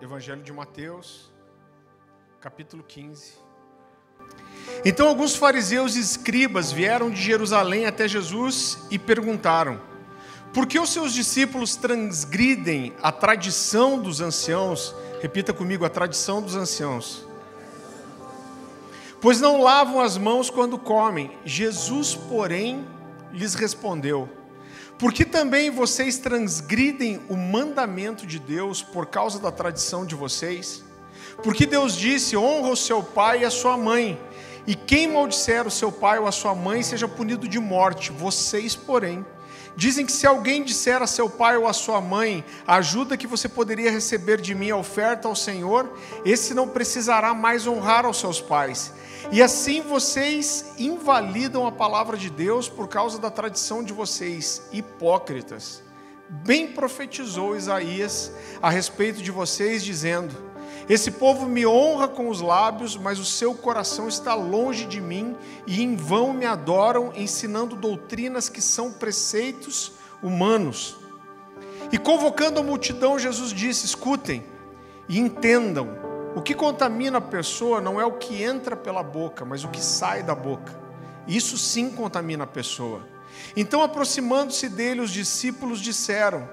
Evangelho de Mateus, capítulo 15. Então alguns fariseus e escribas vieram de Jerusalém até Jesus e perguntaram: Por que os seus discípulos transgridem a tradição dos anciãos? Repita comigo, a tradição dos anciãos. Pois não lavam as mãos quando comem. Jesus, porém, lhes respondeu: porque também vocês transgridem o mandamento de Deus por causa da tradição de vocês? Porque Deus disse: honra o seu pai e a sua mãe, e quem maldisser o seu pai ou a sua mãe seja punido de morte. Vocês, porém, dizem que se alguém disser a seu pai ou a sua mãe, a ajuda que você poderia receber de mim, a oferta ao Senhor, esse não precisará mais honrar aos seus pais. E assim vocês invalidam a palavra de Deus por causa da tradição de vocês, hipócritas. Bem profetizou Isaías a respeito de vocês, dizendo: Esse povo me honra com os lábios, mas o seu coração está longe de mim, e em vão me adoram, ensinando doutrinas que são preceitos humanos. E convocando a multidão, Jesus disse: Escutem e entendam o que contamina a pessoa não é o que entra pela boca, mas o que sai da boca. Isso sim contamina a pessoa. Então, aproximando-se dele, os discípulos disseram: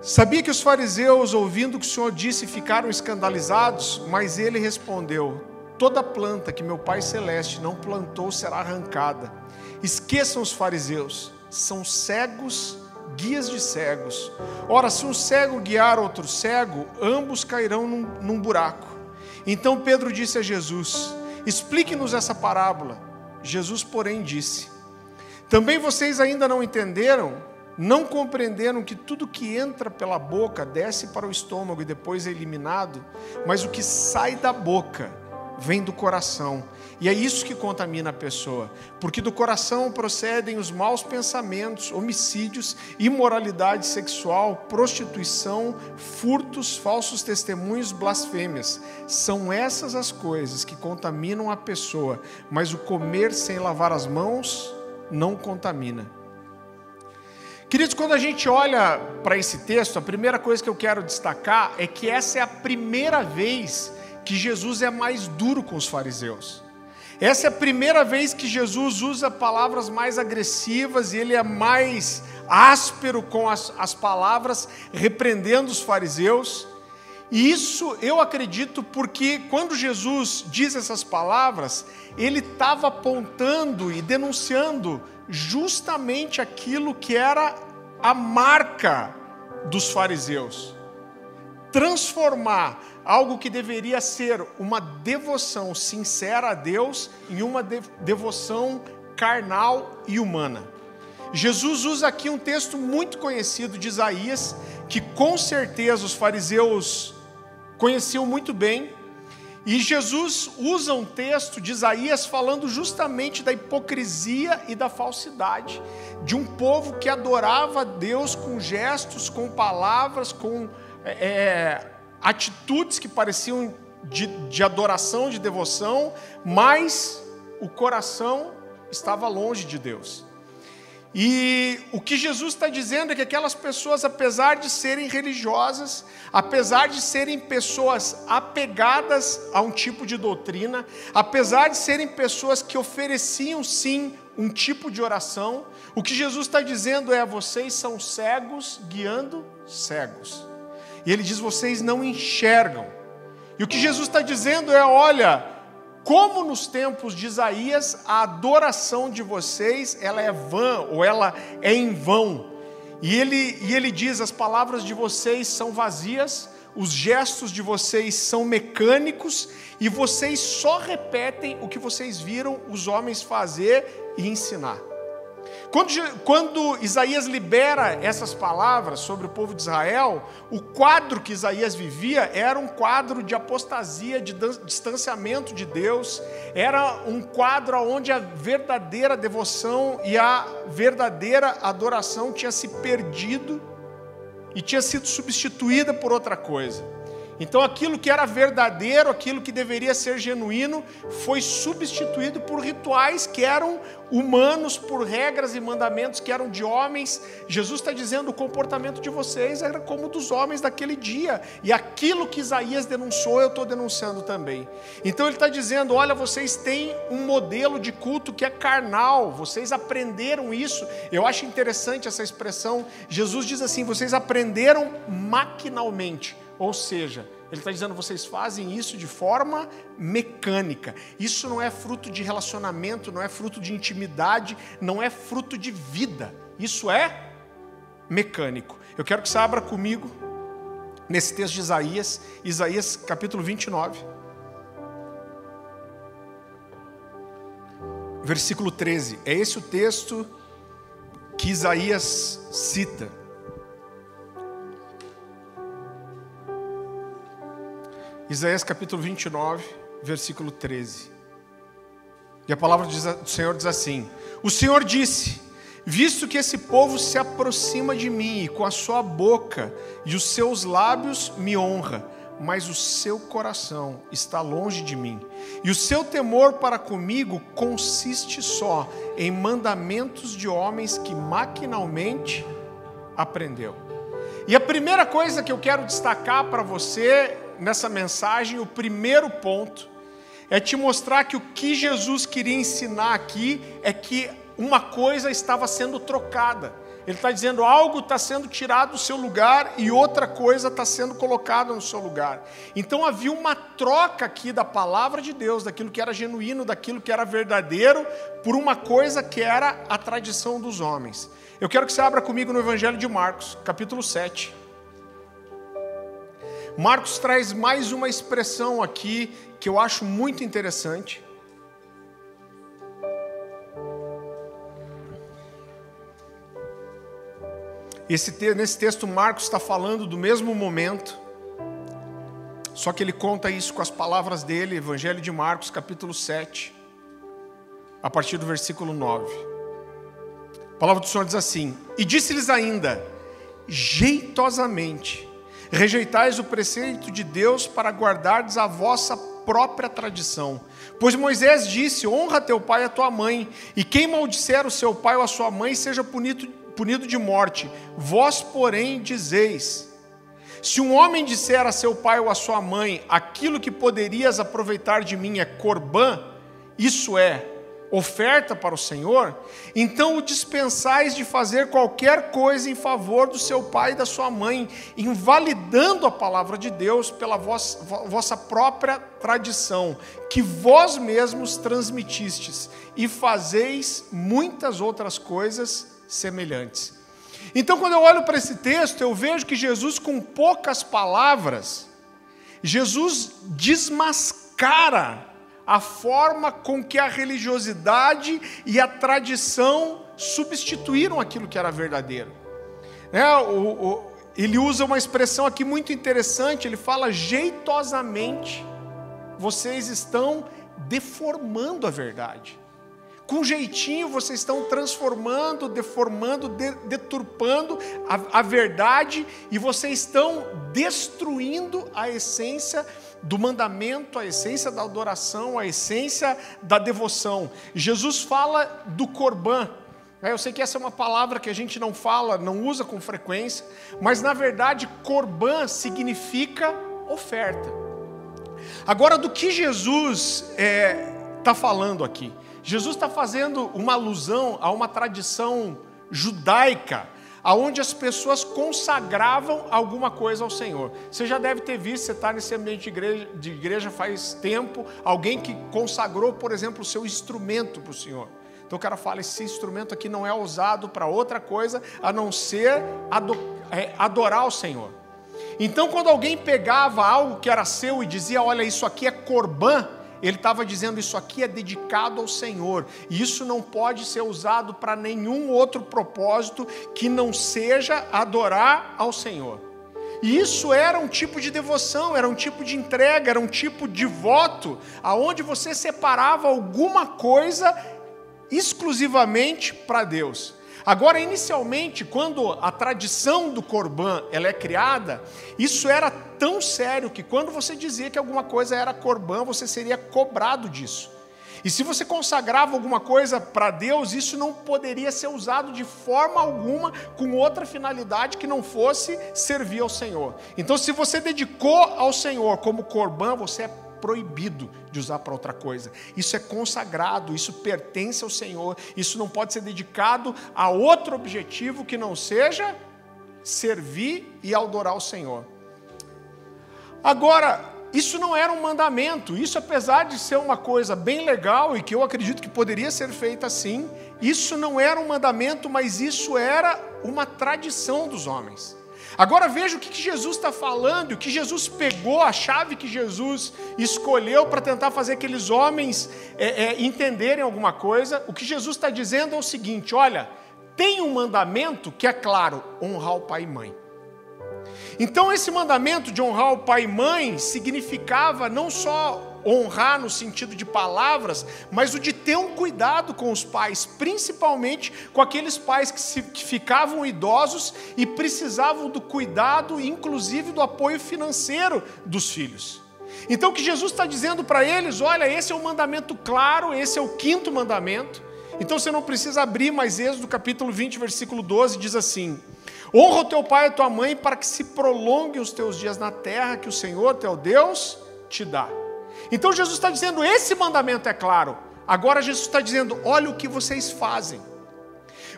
Sabia que os fariseus, ouvindo o que o Senhor disse, ficaram escandalizados? Mas ele respondeu: Toda planta que meu Pai Celeste não plantou será arrancada. Esqueçam os fariseus, são cegos guias de cegos. Ora, se um cego guiar outro cego, ambos cairão num, num buraco. Então Pedro disse a Jesus: Explique-nos essa parábola. Jesus, porém, disse: Também vocês ainda não entenderam? Não compreenderam que tudo que entra pela boca desce para o estômago e depois é eliminado, mas o que sai da boca vem do coração. E é isso que contamina a pessoa, porque do coração procedem os maus pensamentos, homicídios, imoralidade sexual, prostituição, furtos, falsos testemunhos, blasfêmias. São essas as coisas que contaminam a pessoa, mas o comer sem lavar as mãos não contamina. Queridos, quando a gente olha para esse texto, a primeira coisa que eu quero destacar é que essa é a primeira vez que Jesus é mais duro com os fariseus. Essa é a primeira vez que Jesus usa palavras mais agressivas e ele é mais áspero com as, as palavras, repreendendo os fariseus. E isso eu acredito porque quando Jesus diz essas palavras, ele estava apontando e denunciando justamente aquilo que era a marca dos fariseus. Transformar algo que deveria ser uma devoção sincera a Deus em uma devoção carnal e humana. Jesus usa aqui um texto muito conhecido de Isaías, que com certeza os fariseus conheciam muito bem, e Jesus usa um texto de Isaías falando justamente da hipocrisia e da falsidade de um povo que adorava Deus com gestos, com palavras, com é, atitudes que pareciam de, de adoração, de devoção, mas o coração estava longe de Deus. E o que Jesus está dizendo é que aquelas pessoas, apesar de serem religiosas, apesar de serem pessoas apegadas a um tipo de doutrina, apesar de serem pessoas que ofereciam sim um tipo de oração, o que Jesus está dizendo é: vocês são cegos guiando cegos. E ele diz: vocês não enxergam. E o que Jesus está dizendo é: olha, como nos tempos de Isaías, a adoração de vocês ela é vã ou ela é em vão. E ele, e ele diz: as palavras de vocês são vazias, os gestos de vocês são mecânicos e vocês só repetem o que vocês viram os homens fazer e ensinar. Quando, quando, Isaías libera essas palavras sobre o povo de Israel, o quadro que Isaías vivia era um quadro de apostasia, de distanciamento de Deus, era um quadro onde a verdadeira devoção e a verdadeira adoração tinha se perdido e tinha sido substituída por outra coisa. Então aquilo que era verdadeiro, aquilo que deveria ser genuíno, foi substituído por rituais que eram humanos, por regras e mandamentos que eram de homens. Jesus está dizendo: o comportamento de vocês era como dos homens daquele dia, e aquilo que Isaías denunciou, eu estou denunciando também. Então ele está dizendo: olha, vocês têm um modelo de culto que é carnal, vocês aprenderam isso. Eu acho interessante essa expressão. Jesus diz assim: vocês aprenderam maquinalmente. Ou seja, ele está dizendo, vocês fazem isso de forma mecânica. Isso não é fruto de relacionamento, não é fruto de intimidade, não é fruto de vida. Isso é mecânico. Eu quero que você abra comigo nesse texto de Isaías, Isaías capítulo 29. Versículo 13. É esse o texto que Isaías cita. Isaías capítulo 29, versículo 13. E a palavra do Senhor diz assim: O Senhor disse: Visto que esse povo se aproxima de mim e com a sua boca e os seus lábios me honra, mas o seu coração está longe de mim, e o seu temor para comigo consiste só em mandamentos de homens que maquinalmente aprendeu. E a primeira coisa que eu quero destacar para você nessa mensagem, o primeiro ponto é te mostrar que o que Jesus queria ensinar aqui é que uma coisa estava sendo trocada. Ele está dizendo algo está sendo tirado do seu lugar e outra coisa está sendo colocada no seu lugar. Então havia uma troca aqui da palavra de Deus, daquilo que era genuíno, daquilo que era verdadeiro, por uma coisa que era a tradição dos homens. Eu quero que você abra comigo no Evangelho de Marcos, capítulo 7. Marcos traz mais uma expressão aqui que eu acho muito interessante. Esse, nesse texto, Marcos está falando do mesmo momento, só que ele conta isso com as palavras dele, Evangelho de Marcos, capítulo 7, a partir do versículo 9. A palavra do Senhor diz assim: E disse-lhes ainda, jeitosamente, Rejeitais o preceito de Deus para guardardes a vossa própria tradição. Pois Moisés disse: Honra teu pai e a tua mãe, e quem maldisser o seu pai ou a sua mãe seja punido, punido de morte. Vós, porém, dizeis: Se um homem disser a seu pai ou a sua mãe: Aquilo que poderias aproveitar de mim é corbã, isso é oferta para o Senhor, então o dispensais de fazer qualquer coisa em favor do seu pai e da sua mãe, invalidando a palavra de Deus pela vossa, própria tradição, que vós mesmos transmitistes, e fazeis muitas outras coisas semelhantes. Então, quando eu olho para esse texto, eu vejo que Jesus, com poucas palavras, Jesus desmascara a forma com que a religiosidade e a tradição substituíram aquilo que era verdadeiro. É, o, o, ele usa uma expressão aqui muito interessante, ele fala jeitosamente, vocês estão deformando a verdade. Com jeitinho vocês estão transformando, deformando, de, deturpando a, a verdade e vocês estão destruindo a essência do mandamento, a essência da adoração, a essência da devoção. Jesus fala do corban. Eu sei que essa é uma palavra que a gente não fala, não usa com frequência, mas na verdade, corban significa oferta. Agora, do que Jesus está é, tá falando aqui? Jesus está fazendo uma alusão a uma tradição judaica aonde as pessoas consagravam alguma coisa ao Senhor. Você já deve ter visto, você está nesse ambiente de igreja, de igreja faz tempo, alguém que consagrou, por exemplo, o seu instrumento para o Senhor. Então o cara fala: esse instrumento aqui não é usado para outra coisa a não ser é, adorar o Senhor. Então, quando alguém pegava algo que era seu e dizia: Olha, isso aqui é corbã, ele estava dizendo: Isso aqui é dedicado ao Senhor, e isso não pode ser usado para nenhum outro propósito que não seja adorar ao Senhor. E isso era um tipo de devoção, era um tipo de entrega, era um tipo de voto, aonde você separava alguma coisa exclusivamente para Deus. Agora, inicialmente, quando a tradição do Corban ela é criada, isso era tão sério que quando você dizia que alguma coisa era Corban, você seria cobrado disso. E se você consagrava alguma coisa para Deus, isso não poderia ser usado de forma alguma com outra finalidade que não fosse servir ao Senhor. Então, se você dedicou ao Senhor como Corban, você é proibido de usar para outra coisa. Isso é consagrado, isso pertence ao Senhor, isso não pode ser dedicado a outro objetivo que não seja servir e adorar o Senhor. Agora, isso não era um mandamento, isso apesar de ser uma coisa bem legal e que eu acredito que poderia ser feita assim, isso não era um mandamento, mas isso era uma tradição dos homens. Agora veja o que Jesus está falando, o que Jesus pegou, a chave que Jesus escolheu para tentar fazer aqueles homens é, é, entenderem alguma coisa. O que Jesus está dizendo é o seguinte: olha, tem um mandamento que é claro, honrar o pai e mãe. Então, esse mandamento de honrar o pai e mãe significava não só honrar no sentido de palavras, mas o de ter um cuidado com os pais, principalmente com aqueles pais que, se, que ficavam idosos e precisavam do cuidado, inclusive do apoio financeiro dos filhos. Então, o que Jesus está dizendo para eles: olha, esse é um mandamento claro, esse é o quinto mandamento. Então, você não precisa abrir mais Êxodo capítulo 20, versículo 12, diz assim. Honra o teu pai e a tua mãe para que se prolonguem os teus dias na terra que o Senhor, teu Deus, te dá. Então Jesus está dizendo: esse mandamento é claro. Agora Jesus está dizendo: olha o que vocês fazem.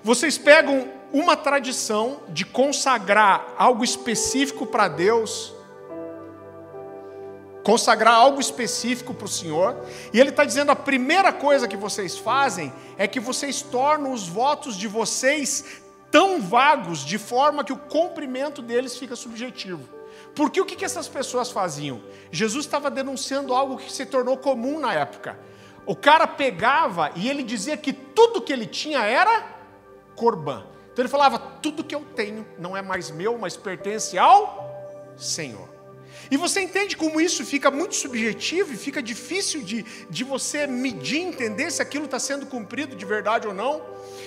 Vocês pegam uma tradição de consagrar algo específico para Deus, consagrar algo específico para o Senhor, e Ele está dizendo: a primeira coisa que vocês fazem é que vocês tornam os votos de vocês tão vagos de forma que o cumprimento deles fica subjetivo. Porque o que essas pessoas faziam? Jesus estava denunciando algo que se tornou comum na época. O cara pegava e ele dizia que tudo que ele tinha era corban. Então ele falava: tudo que eu tenho não é mais meu, mas pertence ao Senhor. E você entende como isso fica muito subjetivo e fica difícil de, de você medir, entender se aquilo está sendo cumprido de verdade ou não?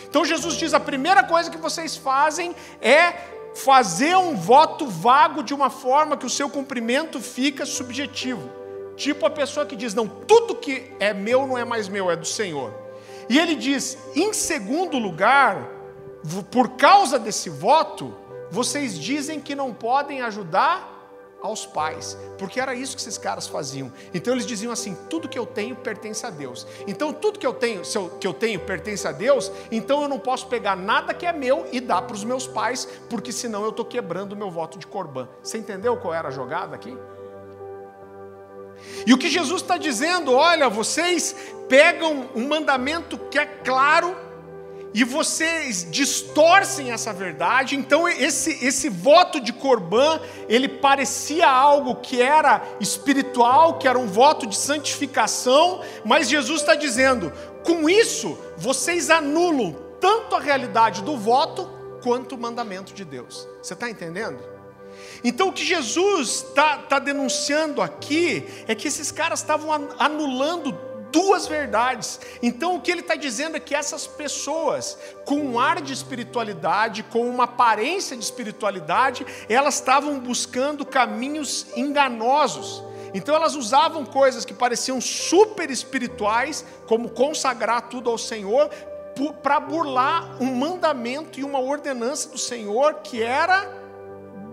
Então Jesus diz: a primeira coisa que vocês fazem é fazer um voto vago de uma forma que o seu cumprimento fica subjetivo. Tipo a pessoa que diz: Não, tudo que é meu não é mais meu, é do Senhor. E ele diz: Em segundo lugar, por causa desse voto, vocês dizem que não podem ajudar aos pais, porque era isso que esses caras faziam. Então eles diziam assim: tudo que eu tenho pertence a Deus. Então tudo que eu tenho, se eu, que eu tenho pertence a Deus, então eu não posso pegar nada que é meu e dar para os meus pais, porque senão eu estou quebrando o meu voto de corban. Você entendeu qual era a jogada aqui? E o que Jesus está dizendo, olha, vocês pegam um mandamento que é claro e vocês distorcem essa verdade. Então esse esse voto de Corban, ele parecia algo que era espiritual, que era um voto de santificação, mas Jesus está dizendo: com isso vocês anulam tanto a realidade do voto quanto o mandamento de Deus. Você está entendendo? Então, o que Jesus está tá denunciando aqui é que esses caras estavam anulando duas verdades. Então o que ele está dizendo é que essas pessoas, com um ar de espiritualidade, com uma aparência de espiritualidade, elas estavam buscando caminhos enganosos. Então elas usavam coisas que pareciam super espirituais, como consagrar tudo ao Senhor, para burlar um mandamento e uma ordenança do Senhor que era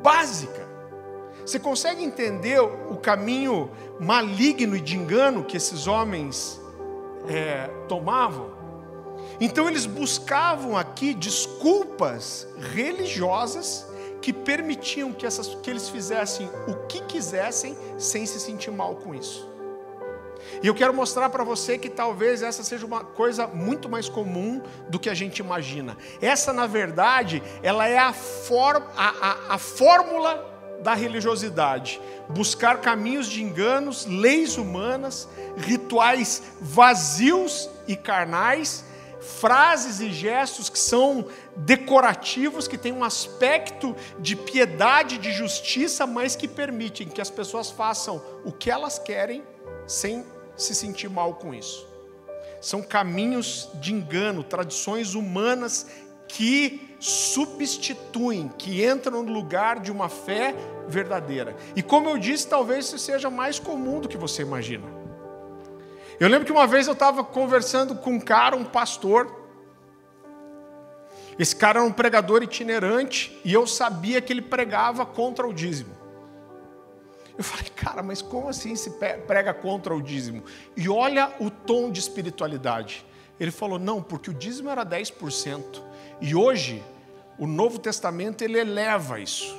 básica. Você consegue entender o caminho maligno e de engano que esses homens é, tomavam? Então eles buscavam aqui desculpas religiosas que permitiam que, essas, que eles fizessem o que quisessem sem se sentir mal com isso. E eu quero mostrar para você que talvez essa seja uma coisa muito mais comum do que a gente imagina. Essa, na verdade, ela é a, for, a, a, a fórmula da religiosidade, buscar caminhos de enganos, leis humanas, rituais vazios e carnais, frases e gestos que são decorativos, que têm um aspecto de piedade, de justiça, mas que permitem que as pessoas façam o que elas querem sem se sentir mal com isso. São caminhos de engano, tradições humanas que substituem, que entram no lugar de uma fé verdadeira. E como eu disse, talvez isso seja mais comum do que você imagina. Eu lembro que uma vez eu estava conversando com um cara, um pastor. Esse cara era um pregador itinerante e eu sabia que ele pregava contra o dízimo. Eu falei, cara, mas como assim se prega contra o dízimo? E olha o tom de espiritualidade. Ele falou, não, porque o dízimo era 10%. E hoje, o Novo Testamento, ele eleva isso.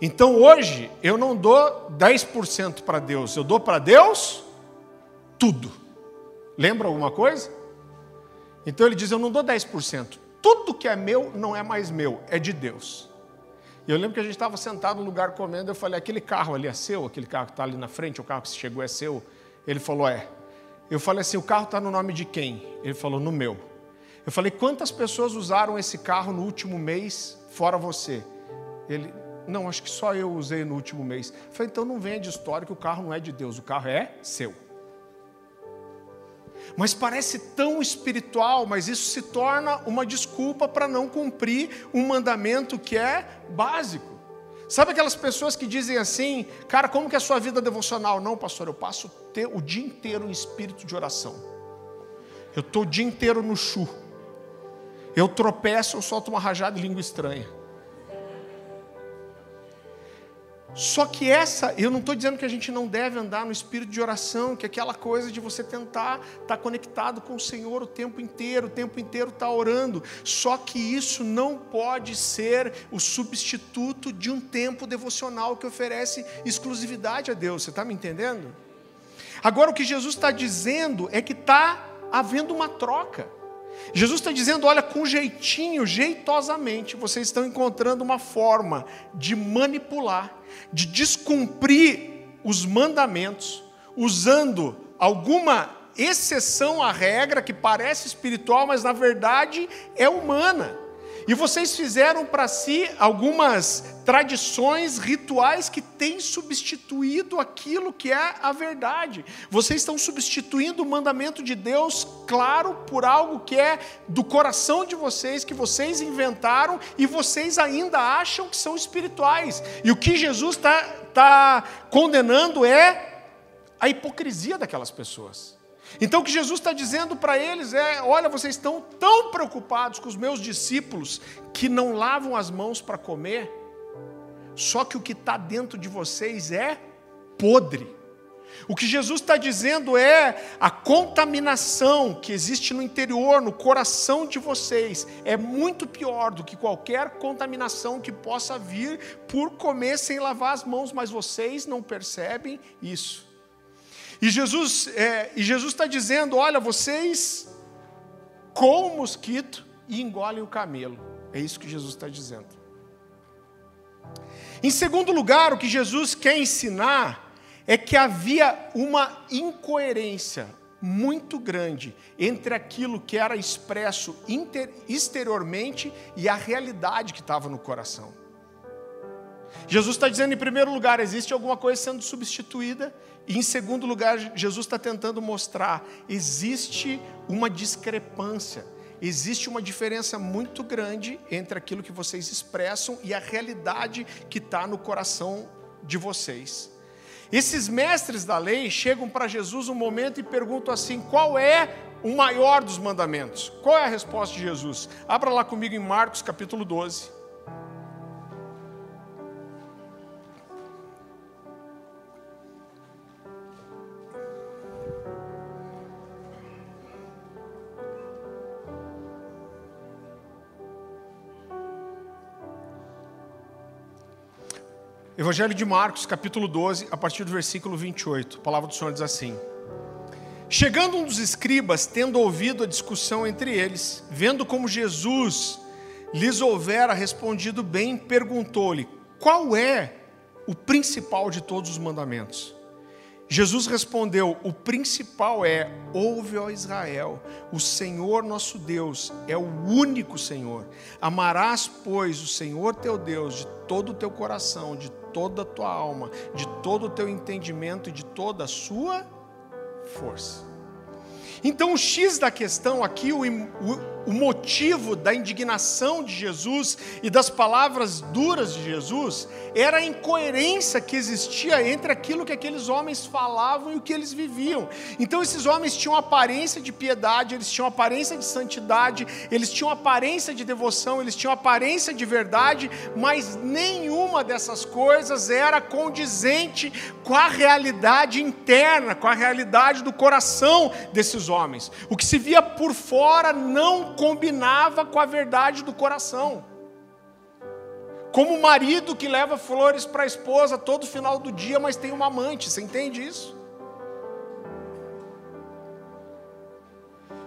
Então hoje, eu não dou 10% para Deus, eu dou para Deus tudo. Lembra alguma coisa? Então ele diz: Eu não dou 10%. Tudo que é meu não é mais meu, é de Deus. E eu lembro que a gente estava sentado no lugar comendo, eu falei: aquele carro ali é seu? Aquele carro que está ali na frente, o carro que chegou é seu? Ele falou: é. Eu falei assim: o carro está no nome de quem? Ele falou: no meu. Eu falei: quantas pessoas usaram esse carro no último mês, fora você? Ele: não, acho que só eu usei no último mês. Eu falei: então não venha de história que o carro não é de Deus, o carro é seu. Mas parece tão espiritual, mas isso se torna uma desculpa para não cumprir um mandamento que é básico. Sabe aquelas pessoas que dizem assim, cara, como que é a sua vida devocional? Não, pastor, eu passo o dia inteiro em espírito de oração. Eu estou o dia inteiro no chu. Eu tropeço, eu solto uma rajada de língua estranha. Só que essa, eu não estou dizendo que a gente não deve andar no espírito de oração, que é aquela coisa de você tentar estar tá conectado com o Senhor o tempo inteiro, o tempo inteiro estar tá orando. Só que isso não pode ser o substituto de um tempo devocional que oferece exclusividade a Deus. Você está me entendendo? Agora o que Jesus está dizendo é que está havendo uma troca. Jesus está dizendo: olha, com jeitinho, jeitosamente, vocês estão encontrando uma forma de manipular de descumprir os mandamentos, usando alguma exceção à regra que parece espiritual, mas na verdade é humana. E vocês fizeram para si algumas tradições, rituais que têm substituído aquilo que é a verdade. Vocês estão substituindo o mandamento de Deus, claro, por algo que é do coração de vocês, que vocês inventaram e vocês ainda acham que são espirituais. E o que Jesus está tá condenando é a hipocrisia daquelas pessoas. Então o que Jesus está dizendo para eles é: olha, vocês estão tão preocupados com os meus discípulos que não lavam as mãos para comer, só que o que está dentro de vocês é podre. O que Jesus está dizendo é a contaminação que existe no interior, no coração de vocês, é muito pior do que qualquer contaminação que possa vir por comer sem lavar as mãos, mas vocês não percebem isso. E Jesus é, está dizendo: olha, vocês com o mosquito e engolem o camelo. É isso que Jesus está dizendo. Em segundo lugar, o que Jesus quer ensinar é que havia uma incoerência muito grande entre aquilo que era expresso inter, exteriormente e a realidade que estava no coração. Jesus está dizendo, em primeiro lugar, existe alguma coisa sendo substituída, e em segundo lugar, Jesus está tentando mostrar: existe uma discrepância, existe uma diferença muito grande entre aquilo que vocês expressam e a realidade que está no coração de vocês. Esses mestres da lei chegam para Jesus um momento e perguntam assim: qual é o maior dos mandamentos? Qual é a resposta de Jesus? Abra lá comigo em Marcos capítulo 12. Evangelho de Marcos, capítulo 12, a partir do versículo 28. A palavra do Senhor diz assim: Chegando um dos escribas, tendo ouvido a discussão entre eles, vendo como Jesus lhes houvera respondido bem, perguntou-lhe: Qual é o principal de todos os mandamentos? Jesus respondeu: O principal é: ouve, ó Israel, o Senhor nosso Deus é o único Senhor. Amarás, pois, o Senhor teu Deus de todo o teu coração, de toda a tua alma, de todo o teu entendimento e de toda a sua força. Então, o X da questão aqui, o, o, motivo da indignação de Jesus e das palavras duras de Jesus era a incoerência que existia entre aquilo que aqueles homens falavam e o que eles viviam. Então, esses homens tinham aparência de piedade, eles tinham aparência de santidade, eles tinham aparência de devoção, eles tinham aparência de verdade, mas nenhuma dessas coisas era condizente com a realidade interna, com a realidade do coração desses homens. O que se via por fora não combinava com a verdade do coração. Como o marido que leva flores para a esposa todo final do dia, mas tem uma amante, você entende isso?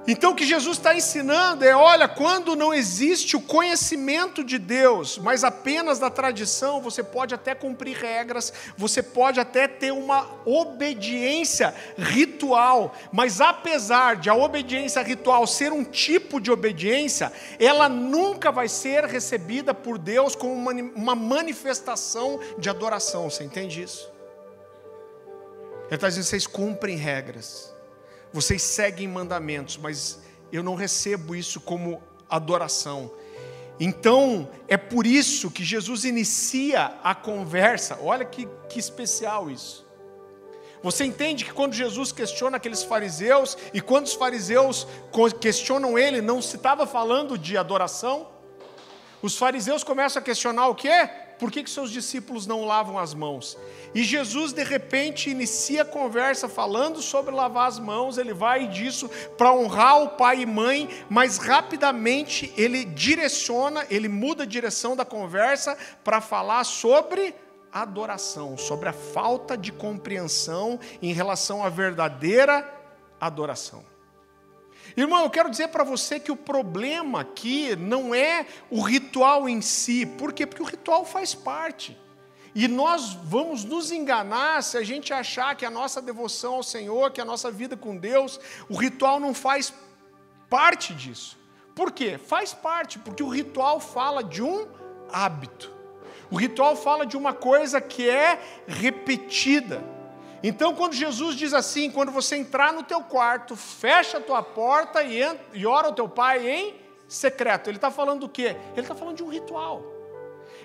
Então o que Jesus está ensinando é: olha, quando não existe o conhecimento de Deus, mas apenas da tradição, você pode até cumprir regras, você pode até ter uma obediência ritual, mas apesar de a obediência ritual ser um tipo de obediência, ela nunca vai ser recebida por Deus como uma manifestação de adoração. Você entende isso? Ele está dizendo: vocês cumprem regras vocês seguem mandamentos, mas eu não recebo isso como adoração. Então, é por isso que Jesus inicia a conversa. Olha que, que especial isso. Você entende que quando Jesus questiona aqueles fariseus, e quando os fariseus questionam ele, não se estava falando de adoração? Os fariseus começam a questionar o quê? Por que, que seus discípulos não lavam as mãos? E Jesus, de repente, inicia a conversa falando sobre lavar as mãos, ele vai disso para honrar o pai e mãe, mas rapidamente ele direciona, ele muda a direção da conversa para falar sobre adoração, sobre a falta de compreensão em relação à verdadeira adoração. Irmão, eu quero dizer para você que o problema aqui não é o ritual em si. Por quê? Porque o ritual faz parte. E nós vamos nos enganar se a gente achar que a nossa devoção ao Senhor, que a nossa vida com Deus, o ritual não faz parte disso. Por quê? Faz parte, porque o ritual fala de um hábito. O ritual fala de uma coisa que é repetida. Então, quando Jesus diz assim, quando você entrar no teu quarto, fecha a tua porta e, e ora ao teu pai em secreto, ele está falando do quê? Ele está falando de um ritual.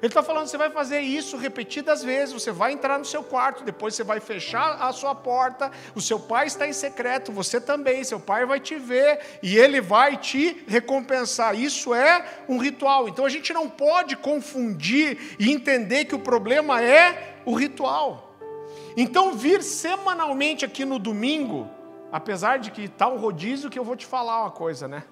Ele está falando, você vai fazer isso repetidas vezes, você vai entrar no seu quarto, depois você vai fechar a sua porta, o seu pai está em secreto, você também, seu pai vai te ver e ele vai te recompensar. Isso é um ritual. Então a gente não pode confundir e entender que o problema é o ritual. Então, vir semanalmente aqui no domingo, apesar de que está um rodízio, que eu vou te falar uma coisa, né?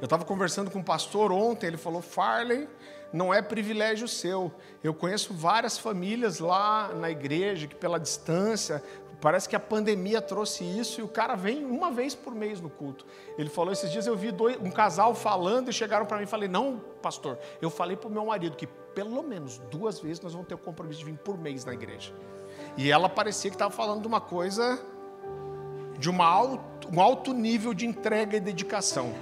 Eu estava conversando com um pastor ontem, ele falou: Farley, não é privilégio seu. Eu conheço várias famílias lá na igreja que, pela distância, parece que a pandemia trouxe isso e o cara vem uma vez por mês no culto. Ele falou: esses dias eu vi dois, um casal falando e chegaram para mim e falei: Não, pastor, eu falei para o meu marido que pelo menos duas vezes nós vamos ter o compromisso de vir por mês na igreja. E ela parecia que estava falando de uma coisa, de uma alto, um alto nível de entrega e dedicação.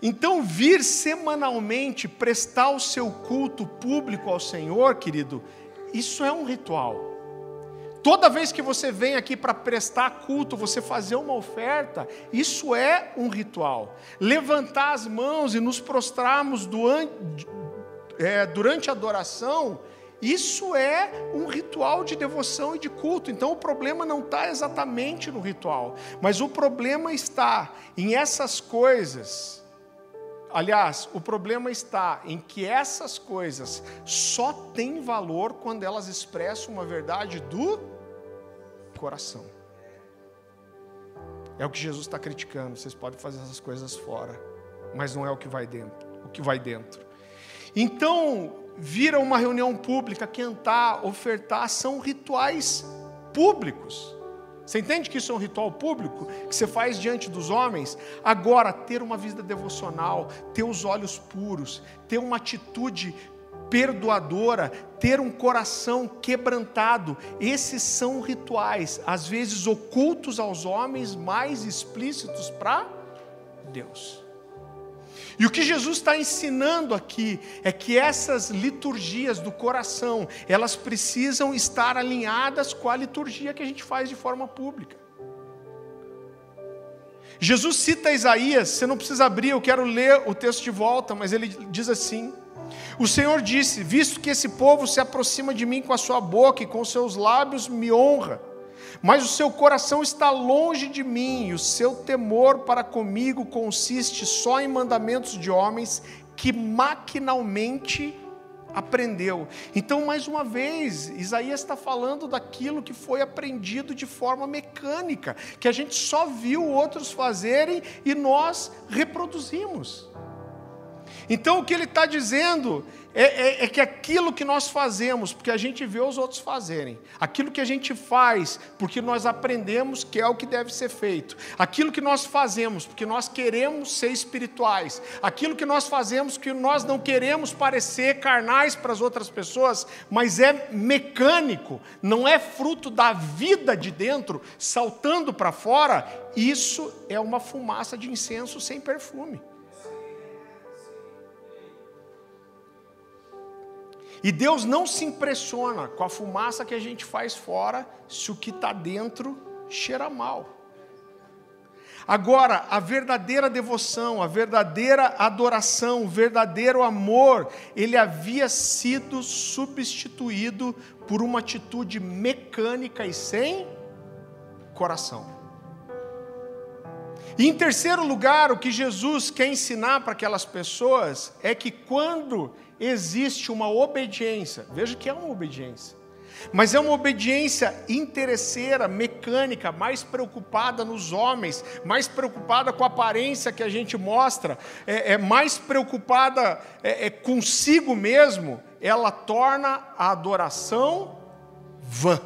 Então, vir semanalmente prestar o seu culto público ao Senhor, querido, isso é um ritual. Toda vez que você vem aqui para prestar culto, você fazer uma oferta, isso é um ritual. Levantar as mãos e nos prostrarmos durante, é, durante a adoração, isso é um ritual de devoção e de culto. Então o problema não está exatamente no ritual, mas o problema está em essas coisas. Aliás, o problema está em que essas coisas só têm valor quando elas expressam uma verdade do coração. É o que Jesus está criticando. Vocês podem fazer essas coisas fora, mas não é o que vai dentro. O que vai dentro. Então, vir a uma reunião pública, cantar, ofertar, são rituais públicos. Você entende que isso é um ritual público que você faz diante dos homens? Agora, ter uma vida devocional, ter os olhos puros, ter uma atitude perdoadora, ter um coração quebrantado. Esses são rituais, às vezes ocultos aos homens, mais explícitos para Deus. E o que Jesus está ensinando aqui é que essas liturgias do coração, elas precisam estar alinhadas com a liturgia que a gente faz de forma pública. Jesus cita Isaías, você não precisa abrir, eu quero ler o texto de volta, mas ele diz assim: O Senhor disse: Visto que esse povo se aproxima de mim com a sua boca e com seus lábios me honra, mas o seu coração está longe de mim, e o seu temor para comigo consiste só em mandamentos de homens que maquinalmente aprendeu. Então, mais uma vez, Isaías está falando daquilo que foi aprendido de forma mecânica, que a gente só viu outros fazerem e nós reproduzimos. Então, o que ele está dizendo é, é, é, que aquilo que nós fazemos, porque a gente vê os outros fazerem, aquilo que a gente faz, porque nós aprendemos que é o que deve ser feito, aquilo que nós fazemos, porque nós queremos ser espirituais, aquilo que nós fazemos, porque nós não queremos parecer carnais para as outras pessoas, mas é mecânico, não é fruto da vida de dentro saltando para fora, isso é uma fumaça de incenso sem perfume. E Deus não se impressiona com a fumaça que a gente faz fora, se o que está dentro cheira mal. Agora, a verdadeira devoção, a verdadeira adoração, o verdadeiro amor, ele havia sido substituído por uma atitude mecânica e sem coração. E em terceiro lugar, o que Jesus quer ensinar para aquelas pessoas é que quando existe uma obediência, veja que é uma obediência, mas é uma obediência interesseira, mecânica, mais preocupada nos homens, mais preocupada com a aparência que a gente mostra, é, é mais preocupada é, é consigo mesmo, ela torna a adoração vã.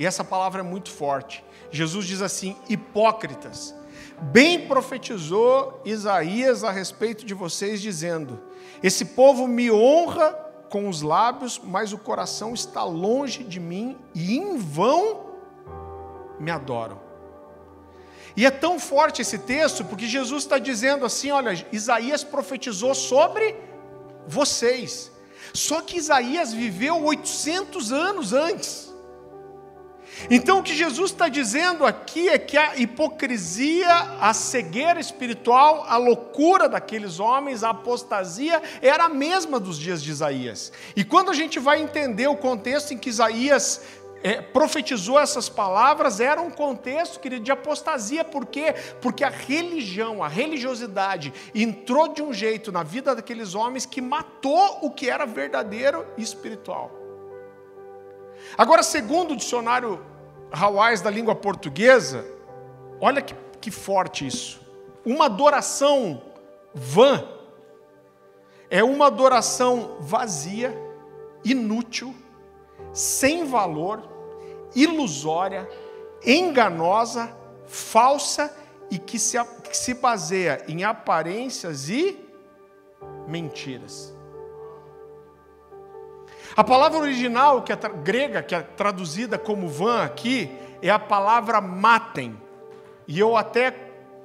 E essa palavra é muito forte. Jesus diz assim: hipócritas. Bem profetizou Isaías a respeito de vocês, dizendo: esse povo me honra com os lábios, mas o coração está longe de mim e em vão me adoram. E é tão forte esse texto porque Jesus está dizendo assim: olha, Isaías profetizou sobre vocês. Só que Isaías viveu 800 anos antes. Então o que Jesus está dizendo aqui é que a hipocrisia, a cegueira espiritual, a loucura daqueles homens, a apostasia, era a mesma dos dias de Isaías. E quando a gente vai entender o contexto em que Isaías é, profetizou essas palavras, era um contexto, querido, de apostasia. Por quê? Porque a religião, a religiosidade, entrou de um jeito na vida daqueles homens que matou o que era verdadeiro e espiritual. Agora, segundo o dicionário Hawais da língua portuguesa, olha que, que forte isso. Uma adoração vã é uma adoração vazia, inútil, sem valor, ilusória, enganosa, falsa e que se, que se baseia em aparências e mentiras. A palavra original, que é grega, que é traduzida como van aqui, é a palavra matem. E eu até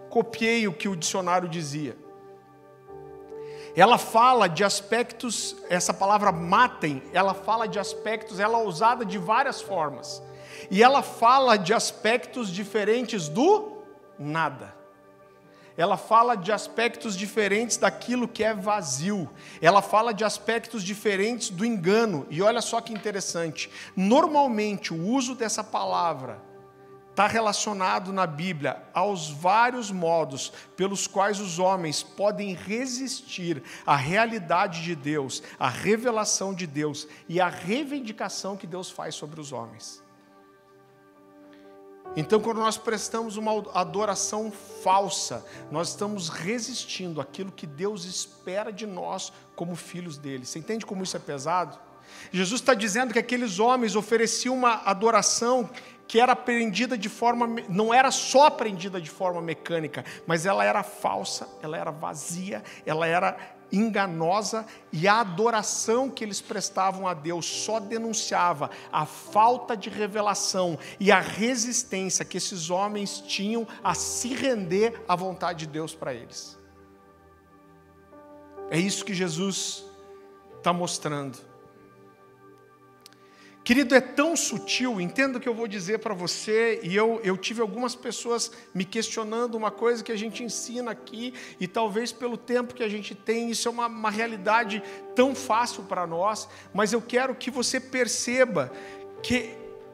copiei o que o dicionário dizia. Ela fala de aspectos, essa palavra matem, ela fala de aspectos, ela é usada de várias formas. E ela fala de aspectos diferentes do nada ela fala de aspectos diferentes daquilo que é vazio. Ela fala de aspectos diferentes do engano. E olha só que interessante. Normalmente, o uso dessa palavra está relacionado na Bíblia aos vários modos pelos quais os homens podem resistir à realidade de Deus, à revelação de Deus e à reivindicação que Deus faz sobre os homens. Então, quando nós prestamos uma adoração falsa, nós estamos resistindo àquilo que Deus espera de nós como filhos dele. Você entende como isso é pesado? Jesus está dizendo que aqueles homens ofereciam uma adoração que era aprendida de forma, não era só aprendida de forma mecânica, mas ela era falsa, ela era vazia, ela era enganosa e a adoração que eles prestavam a Deus só denunciava a falta de revelação e a resistência que esses homens tinham a se render à vontade de Deus para eles. É isso que Jesus está mostrando. Querido, é tão sutil, entenda o que eu vou dizer para você, e eu, eu tive algumas pessoas me questionando uma coisa que a gente ensina aqui, e talvez pelo tempo que a gente tem, isso é uma, uma realidade tão fácil para nós, mas eu quero que você perceba que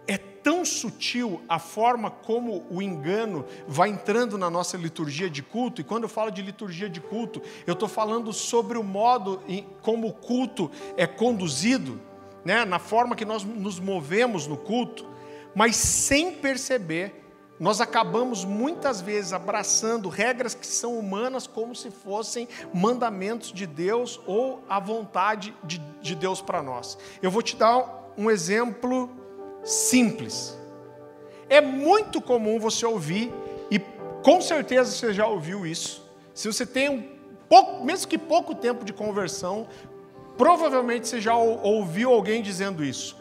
é tão sutil a forma como o engano vai entrando na nossa liturgia de culto, e quando eu falo de liturgia de culto, eu estou falando sobre o modo como o culto é conduzido né, na forma que nós nos movemos no culto, mas sem perceber, nós acabamos muitas vezes abraçando regras que são humanas como se fossem mandamentos de Deus ou a vontade de, de Deus para nós. Eu vou te dar um exemplo simples. É muito comum você ouvir, e com certeza você já ouviu isso. Se você tem um pouco, mesmo que pouco tempo de conversão, Provavelmente você já ouviu alguém dizendo isso.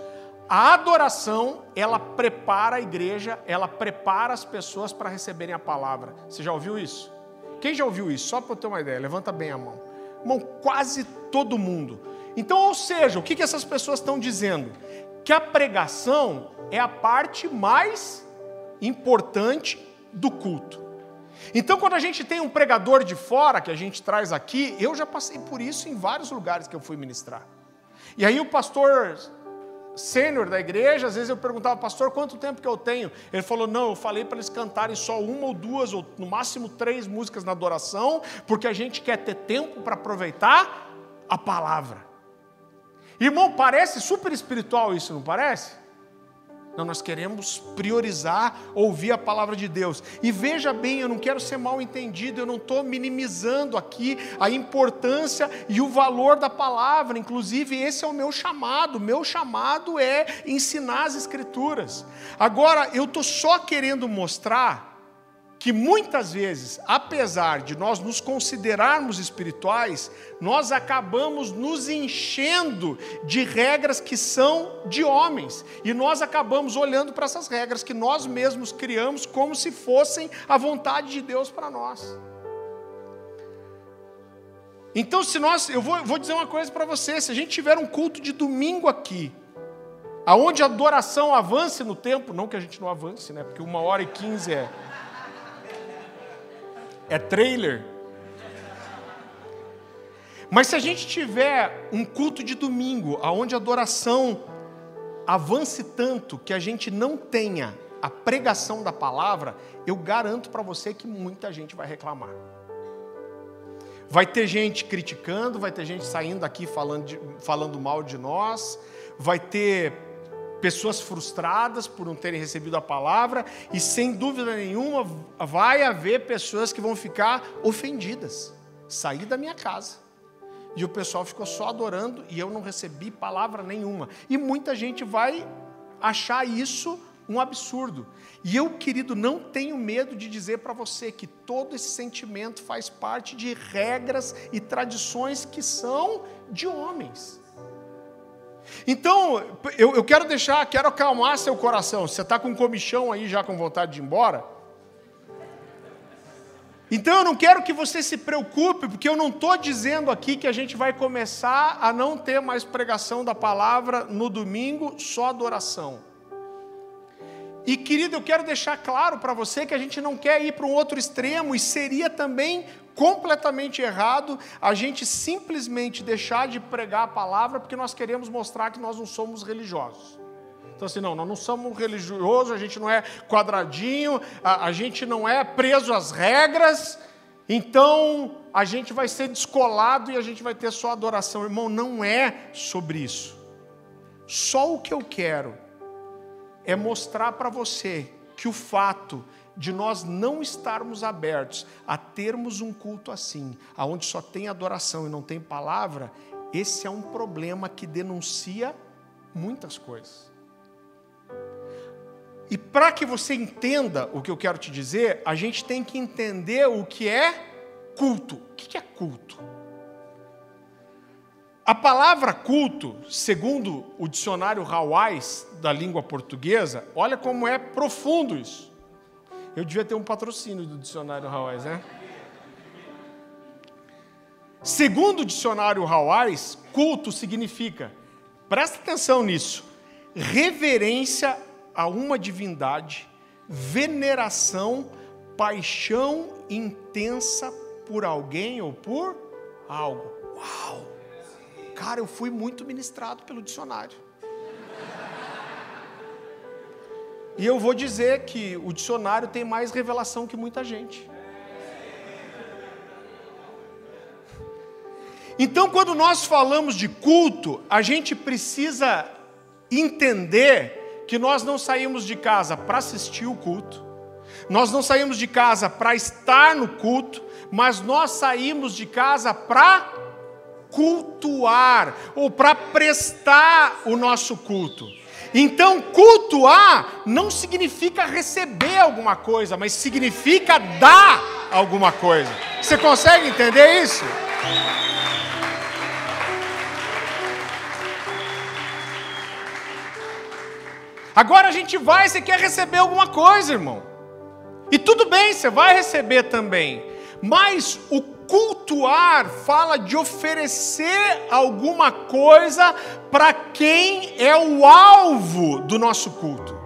A adoração, ela prepara a igreja, ela prepara as pessoas para receberem a palavra. Você já ouviu isso? Quem já ouviu isso? Só para eu ter uma ideia, levanta bem a mão. Irmão, quase todo mundo. Então, ou seja, o que, que essas pessoas estão dizendo? Que a pregação é a parte mais importante do culto. Então, quando a gente tem um pregador de fora que a gente traz aqui, eu já passei por isso em vários lugares que eu fui ministrar. E aí o pastor sênior da igreja, às vezes eu perguntava, pastor, quanto tempo que eu tenho? Ele falou, não, eu falei para eles cantarem só uma ou duas, ou no máximo três músicas na adoração, porque a gente quer ter tempo para aproveitar a palavra. Irmão, parece super espiritual isso, não parece? Não, nós queremos priorizar ouvir a palavra de Deus. E veja bem, eu não quero ser mal entendido, eu não estou minimizando aqui a importância e o valor da palavra. Inclusive, esse é o meu chamado. Meu chamado é ensinar as Escrituras. Agora, eu estou só querendo mostrar que muitas vezes, apesar de nós nos considerarmos espirituais, nós acabamos nos enchendo de regras que são de homens, e nós acabamos olhando para essas regras que nós mesmos criamos como se fossem a vontade de Deus para nós. Então, se nós, eu vou, vou dizer uma coisa para você: se a gente tiver um culto de domingo aqui, aonde a adoração avance no tempo, não que a gente não avance, né? Porque uma hora e quinze é é trailer. Mas se a gente tiver um culto de domingo, aonde a adoração avance tanto que a gente não tenha a pregação da palavra, eu garanto para você que muita gente vai reclamar. Vai ter gente criticando, vai ter gente saindo daqui falando, de, falando mal de nós, vai ter pessoas frustradas por não terem recebido a palavra, e sem dúvida nenhuma vai haver pessoas que vão ficar ofendidas. Saí da minha casa. E o pessoal ficou só adorando e eu não recebi palavra nenhuma. E muita gente vai achar isso um absurdo. E eu, querido, não tenho medo de dizer para você que todo esse sentimento faz parte de regras e tradições que são de homens. Então, eu, eu quero deixar, quero acalmar seu coração. Você está com comichão aí já com vontade de ir embora? Então eu não quero que você se preocupe, porque eu não estou dizendo aqui que a gente vai começar a não ter mais pregação da palavra no domingo, só adoração. E querido, eu quero deixar claro para você que a gente não quer ir para um outro extremo, e seria também completamente errado a gente simplesmente deixar de pregar a palavra porque nós queremos mostrar que nós não somos religiosos. Então, assim, não, nós não somos religiosos, a gente não é quadradinho, a, a gente não é preso às regras, então a gente vai ser descolado e a gente vai ter só adoração. Irmão, não é sobre isso. Só o que eu quero é mostrar para você que o fato de nós não estarmos abertos a termos um culto assim, aonde só tem adoração e não tem palavra, esse é um problema que denuncia muitas coisas. E para que você entenda o que eu quero te dizer, a gente tem que entender o que é culto. O que é culto? A palavra culto, segundo o dicionário Hawais da língua portuguesa, olha como é profundo isso. Eu devia ter um patrocínio do dicionário Hawais, né? Segundo o dicionário Hawais, culto significa, presta atenção nisso, reverência a uma divindade, veneração, paixão intensa por alguém ou por algo. Uau! Cara, eu fui muito ministrado pelo dicionário. E eu vou dizer que o dicionário tem mais revelação que muita gente. Então, quando nós falamos de culto, a gente precisa entender que nós não saímos de casa para assistir o culto, nós não saímos de casa para estar no culto, mas nós saímos de casa para cultuar ou para prestar o nosso culto. Então, cultuar não significa receber alguma coisa, mas significa dar alguma coisa. Você consegue entender isso? Agora a gente vai, você quer receber alguma coisa, irmão. E tudo bem, você vai receber também. Mas o cultuar fala de oferecer alguma coisa para quem é o alvo do nosso culto.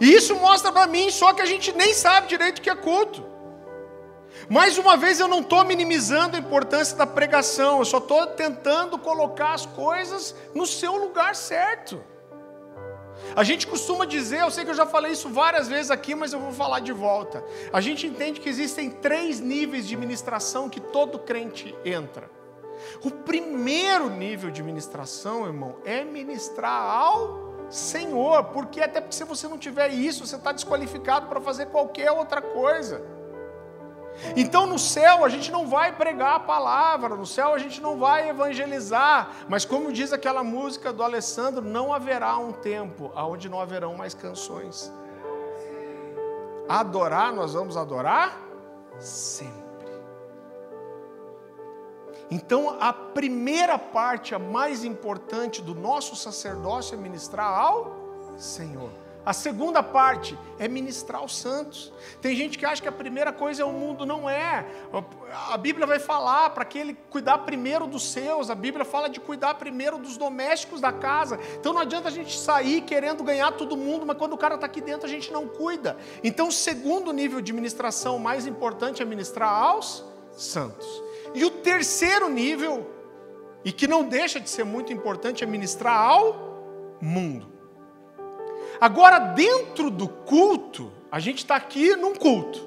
E isso mostra para mim só que a gente nem sabe direito o que é culto. Mais uma vez, eu não estou minimizando a importância da pregação, eu só estou tentando colocar as coisas no seu lugar certo. A gente costuma dizer, eu sei que eu já falei isso várias vezes aqui, mas eu vou falar de volta. A gente entende que existem três níveis de ministração que todo crente entra. O primeiro nível de ministração, irmão, é ministrar ao Senhor, porque até porque se você não tiver isso, você está desqualificado para fazer qualquer outra coisa. Então no céu a gente não vai pregar a palavra, no céu a gente não vai evangelizar, mas como diz aquela música do Alessandro, não haverá um tempo onde não haverão mais canções. Adorar, nós vamos adorar sempre. Então a primeira parte, a mais importante do nosso sacerdócio é ministrar ao Senhor. A segunda parte é ministrar os santos. Tem gente que acha que a primeira coisa é o mundo, não é. A Bíblia vai falar para que ele cuidar primeiro dos seus, a Bíblia fala de cuidar primeiro dos domésticos da casa. Então não adianta a gente sair querendo ganhar todo mundo, mas quando o cara está aqui dentro a gente não cuida. Então o segundo nível de ministração mais importante é ministrar aos santos. E o terceiro nível, e que não deixa de ser muito importante, é ministrar ao mundo. Agora, dentro do culto, a gente está aqui num culto.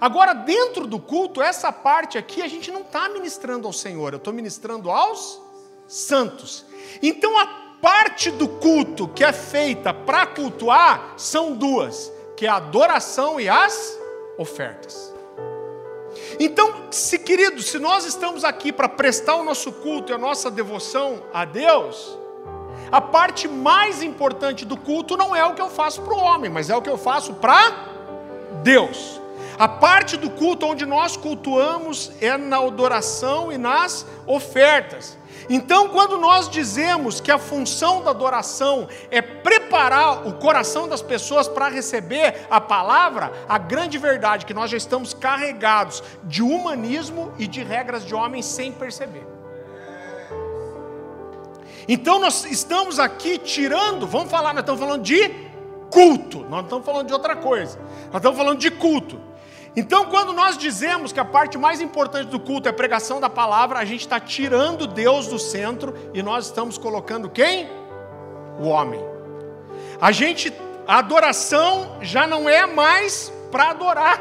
Agora, dentro do culto, essa parte aqui, a gente não está ministrando ao Senhor, eu estou ministrando aos santos. Então, a parte do culto que é feita para cultuar são duas, que é a adoração e as ofertas. Então, se querido, se nós estamos aqui para prestar o nosso culto e a nossa devoção a Deus, a parte mais importante do culto não é o que eu faço para o homem, mas é o que eu faço para Deus. A parte do culto onde nós cultuamos é na adoração e nas ofertas. Então, quando nós dizemos que a função da adoração é preparar o coração das pessoas para receber a palavra, a grande verdade é que nós já estamos carregados de humanismo e de regras de homem sem perceber. Então nós estamos aqui tirando, vamos falar, nós estamos falando de culto, nós não estamos falando de outra coisa, nós estamos falando de culto. Então, quando nós dizemos que a parte mais importante do culto é a pregação da palavra, a gente está tirando Deus do centro e nós estamos colocando quem? O homem. A gente, a adoração já não é mais para adorar.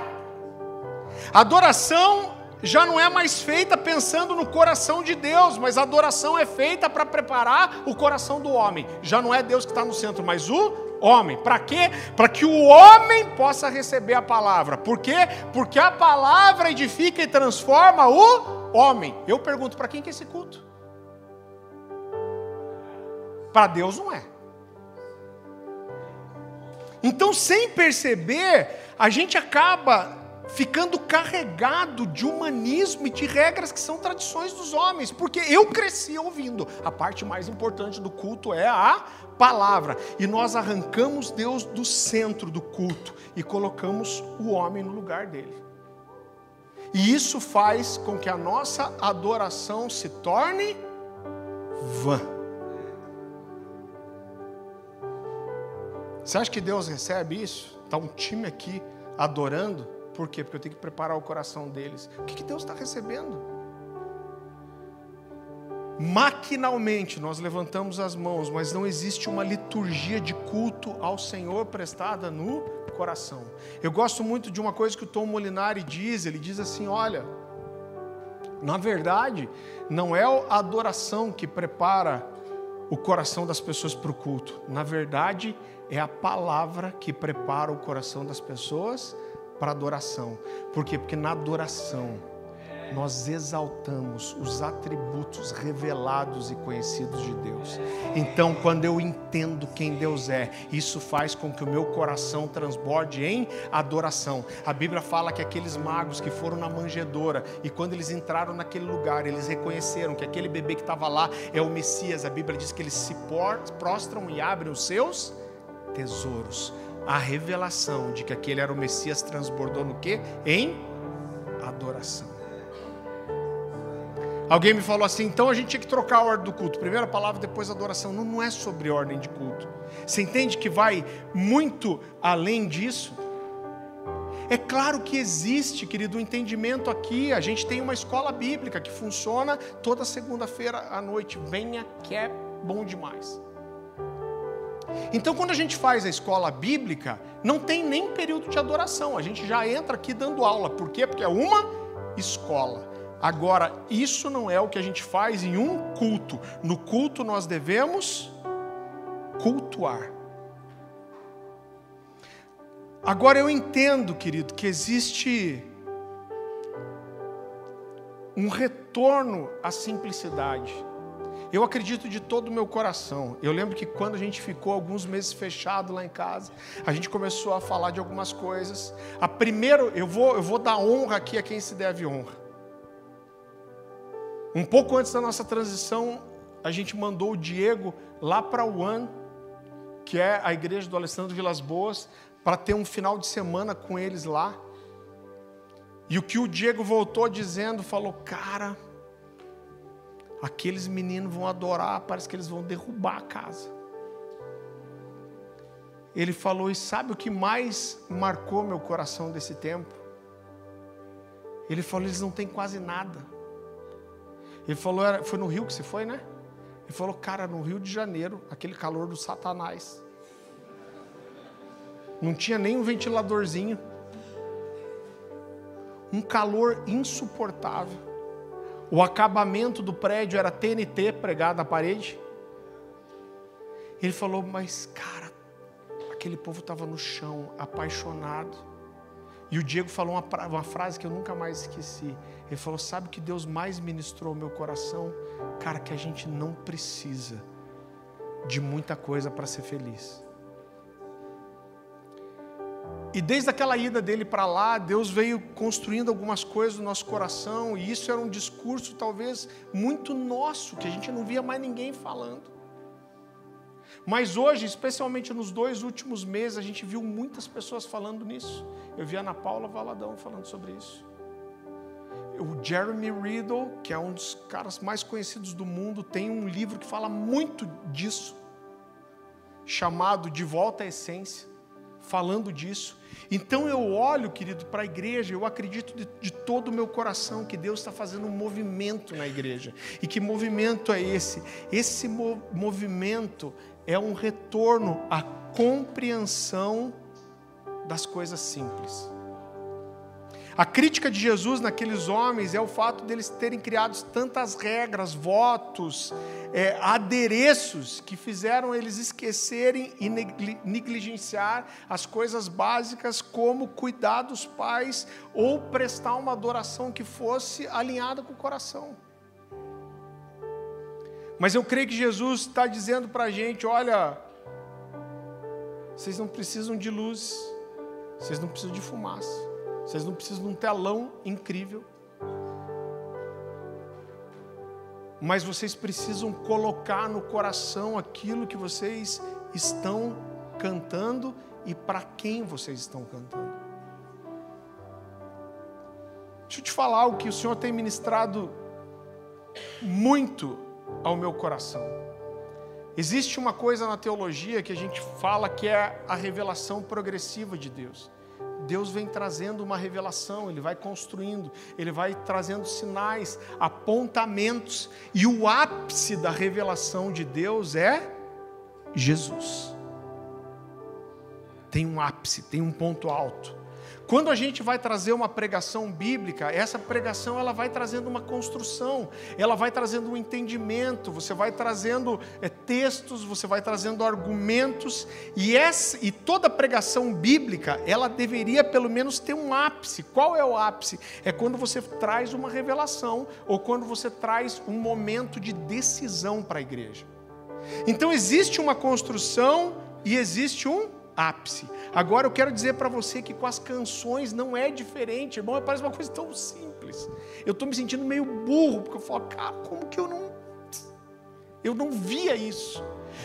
Adoração já não é mais feita pensando no coração de Deus, mas a adoração é feita para preparar o coração do homem. Já não é Deus que está no centro, mas o homem. Para quê? Para que o homem possa receber a palavra. Por quê? Porque a palavra edifica e transforma o homem. Eu pergunto, para quem que é esse culto? Para Deus não é. Então, sem perceber, a gente acaba ficando carregado de humanismo e de regras que são tradições dos homens, porque eu cresci ouvindo. A parte mais importante do culto é a palavra, e nós arrancamos Deus do centro do culto e colocamos o homem no lugar dele. E isso faz com que a nossa adoração se torne vã. Você acha que Deus recebe isso? Está um time aqui adorando. Por quê? Porque eu tenho que preparar o coração deles. O que, que Deus está recebendo? Maquinalmente nós levantamos as mãos, mas não existe uma liturgia de culto ao Senhor prestada no coração. Eu gosto muito de uma coisa que o Tom Molinari diz: ele diz assim: olha, na verdade, não é a adoração que prepara o coração das pessoas para o culto, na verdade, é a palavra que prepara o coração das pessoas para adoração. Por quê? Porque na adoração nós exaltamos os atributos revelados e conhecidos de Deus. Então, quando eu entendo quem Deus é, isso faz com que o meu coração transborde em adoração. A Bíblia fala que aqueles magos que foram na manjedoura e quando eles entraram naquele lugar, eles reconheceram que aquele bebê que estava lá é o Messias. A Bíblia diz que eles se prostram e abrem os seus tesouros. A revelação de que aquele era o Messias transbordou no que? Em adoração. Alguém me falou assim, então a gente tinha que trocar a ordem do culto. Primeira palavra, depois adoração. Não, não é sobre ordem de culto. Você entende que vai muito além disso? É claro que existe, querido, um entendimento aqui. A gente tem uma escola bíblica que funciona toda segunda-feira à noite. Venha que é bom demais. Então, quando a gente faz a escola bíblica, não tem nem período de adoração. A gente já entra aqui dando aula. Por quê? Porque é uma escola. Agora, isso não é o que a gente faz em um culto. No culto nós devemos cultuar. Agora eu entendo, querido, que existe um retorno à simplicidade. Eu acredito de todo o meu coração. Eu lembro que quando a gente ficou alguns meses fechado lá em casa, a gente começou a falar de algumas coisas. A primeiro, eu vou, eu vou dar honra aqui a quem se deve honra. Um pouco antes da nossa transição, a gente mandou o Diego lá para o One, que é a igreja do Alessandro Vilas Boas, para ter um final de semana com eles lá. E o que o Diego voltou dizendo, falou: Cara, aqueles meninos vão adorar, parece que eles vão derrubar a casa. Ele falou: E sabe o que mais marcou meu coração desse tempo? Ele falou: Eles não têm quase nada. Ele falou, foi no Rio que você foi, né? Ele falou, cara, no Rio de Janeiro, aquele calor do Satanás. Não tinha nem um ventiladorzinho. Um calor insuportável. O acabamento do prédio era TNT pregado na parede. Ele falou, mas cara, aquele povo estava no chão, apaixonado. E o Diego falou uma, uma frase que eu nunca mais esqueci. Ele falou: Sabe o que Deus mais ministrou ao meu coração? Cara, que a gente não precisa de muita coisa para ser feliz. E desde aquela ida dele para lá, Deus veio construindo algumas coisas no nosso coração, e isso era um discurso talvez muito nosso, que a gente não via mais ninguém falando. Mas hoje, especialmente nos dois últimos meses, a gente viu muitas pessoas falando nisso. Eu vi a Ana Paula Valadão falando sobre isso. O Jeremy Riddle, que é um dos caras mais conhecidos do mundo, tem um livro que fala muito disso, chamado De Volta à Essência, falando disso. Então eu olho, querido, para a igreja, eu acredito de, de todo o meu coração que Deus está fazendo um movimento na igreja. E que movimento é esse? Esse movimento é um retorno à compreensão das coisas simples. A crítica de Jesus naqueles homens é o fato deles terem criado tantas regras, votos, é, adereços que fizeram eles esquecerem e negligenciar as coisas básicas, como cuidar dos pais ou prestar uma adoração que fosse alinhada com o coração. Mas eu creio que Jesus está dizendo para a gente: olha, vocês não precisam de luz, vocês não precisam de fumaça, vocês não precisam de um telão incrível. Mas vocês precisam colocar no coração aquilo que vocês estão cantando e para quem vocês estão cantando. Deixa eu te falar algo que o Senhor tem ministrado muito ao meu coração. Existe uma coisa na teologia que a gente fala que é a revelação progressiva de Deus. Deus vem trazendo uma revelação, Ele vai construindo, Ele vai trazendo sinais, apontamentos, e o ápice da revelação de Deus é Jesus. Tem um ápice, tem um ponto alto. Quando a gente vai trazer uma pregação bíblica, essa pregação ela vai trazendo uma construção, ela vai trazendo um entendimento, você vai trazendo é, textos, você vai trazendo argumentos, e, essa, e toda pregação bíblica, ela deveria pelo menos ter um ápice. Qual é o ápice? É quando você traz uma revelação ou quando você traz um momento de decisão para a igreja. Então existe uma construção e existe um ápice. Agora eu quero dizer para você que com as canções não é diferente, irmão, parece uma coisa tão simples. Eu estou me sentindo meio burro, porque eu falo, cara, como que eu não. Eu não via isso.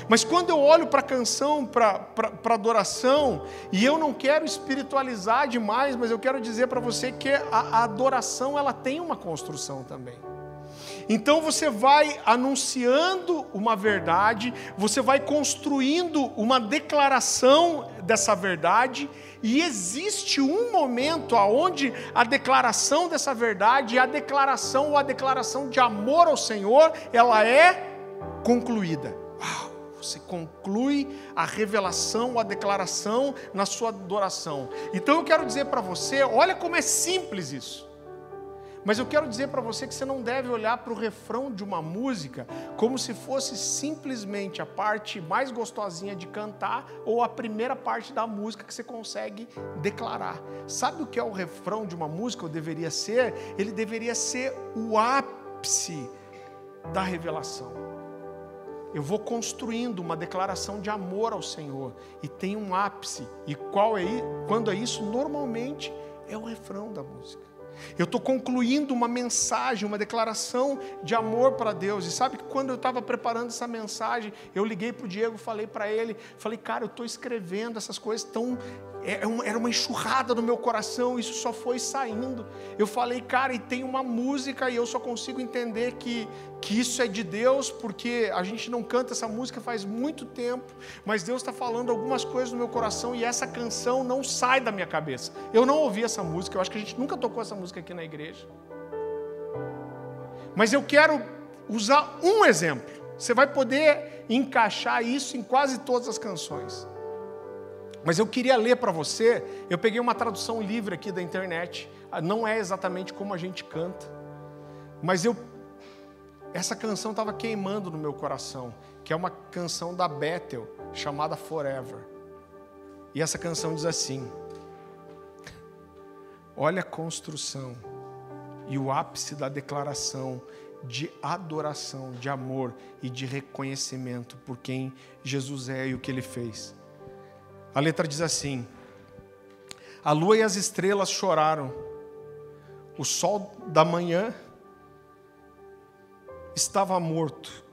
Mas quando eu olho para a canção, para adoração, e eu não quero espiritualizar demais, mas eu quero dizer para você que a, a adoração ela tem uma construção também. Então você vai anunciando uma verdade, você vai construindo uma declaração dessa verdade, e existe um momento aonde a declaração dessa verdade, a declaração ou a declaração de amor ao Senhor, ela é concluída. Uau! Você conclui a revelação, a declaração na sua adoração. Então eu quero dizer para você, olha como é simples isso. Mas eu quero dizer para você que você não deve olhar para o refrão de uma música como se fosse simplesmente a parte mais gostosinha de cantar ou a primeira parte da música que você consegue declarar. Sabe o que é o refrão de uma música? Ou deveria ser? Ele deveria ser o ápice da revelação. Eu vou construindo uma declaração de amor ao Senhor e tem um ápice. E qual é? Quando é isso? Normalmente é o refrão da música. Eu estou concluindo uma mensagem, uma declaração de amor para Deus. E sabe que quando eu estava preparando essa mensagem, eu liguei para o Diego, falei para ele, falei, cara, eu estou escrevendo essas coisas tão é, é era uma enxurrada no meu coração, isso só foi saindo. Eu falei, cara, e tem uma música e eu só consigo entender que, que isso é de Deus, porque a gente não canta essa música faz muito tempo, mas Deus está falando algumas coisas no meu coração e essa canção não sai da minha cabeça. Eu não ouvi essa música, eu acho que a gente nunca tocou essa música aqui na igreja. Mas eu quero usar um exemplo. Você vai poder encaixar isso em quase todas as canções. Mas eu queria ler para você, eu peguei uma tradução livre aqui da internet, não é exatamente como a gente canta, mas eu essa canção estava queimando no meu coração, que é uma canção da Bethel, chamada Forever. E essa canção diz assim: Olha a construção e o ápice da declaração de adoração, de amor e de reconhecimento por quem Jesus é e o que ele fez. A letra diz assim: A lua e as estrelas choraram, o sol da manhã estava morto,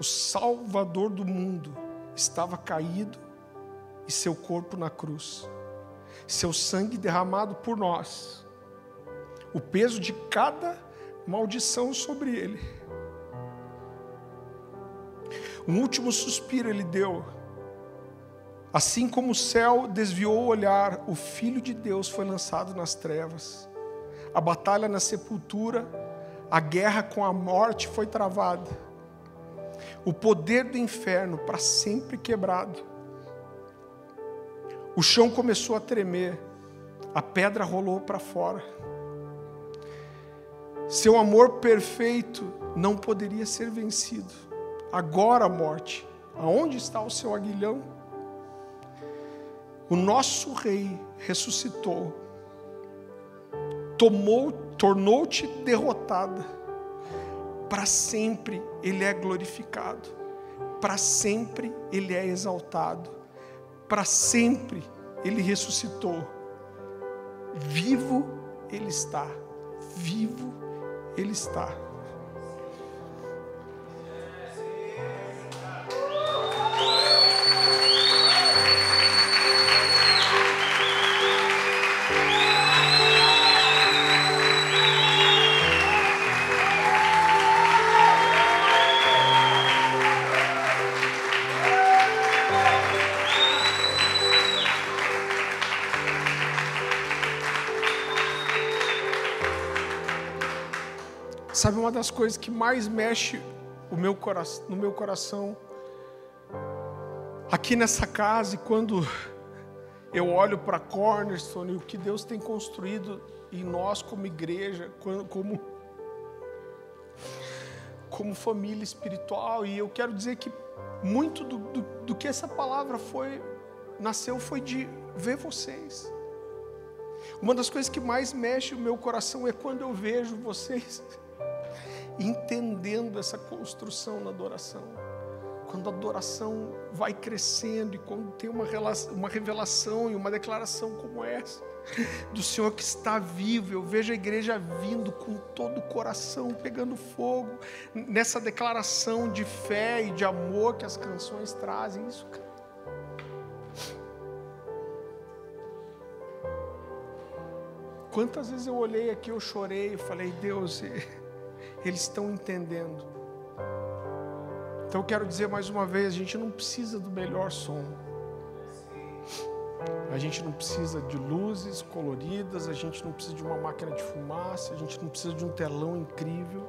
o Salvador do mundo estava caído e seu corpo na cruz, seu sangue derramado por nós, o peso de cada maldição sobre ele. Um último suspiro ele deu Assim como o céu desviou o olhar, o Filho de Deus foi lançado nas trevas. A batalha na sepultura, a guerra com a morte foi travada. O poder do inferno para sempre quebrado. O chão começou a tremer, a pedra rolou para fora. Seu amor perfeito não poderia ser vencido. Agora, morte, aonde está o seu aguilhão? O nosso rei ressuscitou, tomou, tornou-te derrotada. Para sempre ele é glorificado, para sempre ele é exaltado, para sempre ele ressuscitou. Vivo ele está, vivo ele está. Sabe uma das coisas que mais mexe o meu coração, no meu coração aqui nessa casa e quando eu olho para Cornerstone e o que Deus tem construído em nós como igreja, como como família espiritual e eu quero dizer que muito do, do, do que essa palavra foi nasceu foi de ver vocês. Uma das coisas que mais mexe o meu coração é quando eu vejo vocês entendendo essa construção na adoração. Quando a adoração vai crescendo e quando tem uma, relação, uma revelação e uma declaração como essa, do Senhor que está vivo, eu vejo a igreja vindo com todo o coração, pegando fogo, nessa declaração de fé e de amor que as canções trazem. Isso, cara Quantas vezes eu olhei aqui, eu chorei, e falei, Deus, eles estão entendendo. Então eu quero dizer mais uma vez, a gente não precisa do melhor som. A gente não precisa de luzes coloridas, a gente não precisa de uma máquina de fumaça, a gente não precisa de um telão incrível.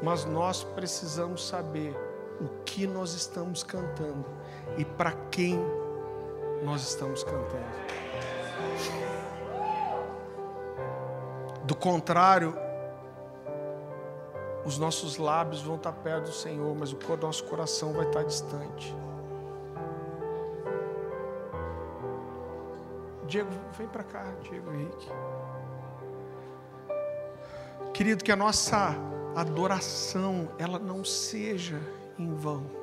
Mas nós precisamos saber o que nós estamos cantando e para quem nós estamos cantando. Do contrário, os nossos lábios vão estar perto do Senhor, mas o nosso coração vai estar distante. Diego, vem para cá, Diego Henrique. Querido, que a nossa adoração ela não seja em vão.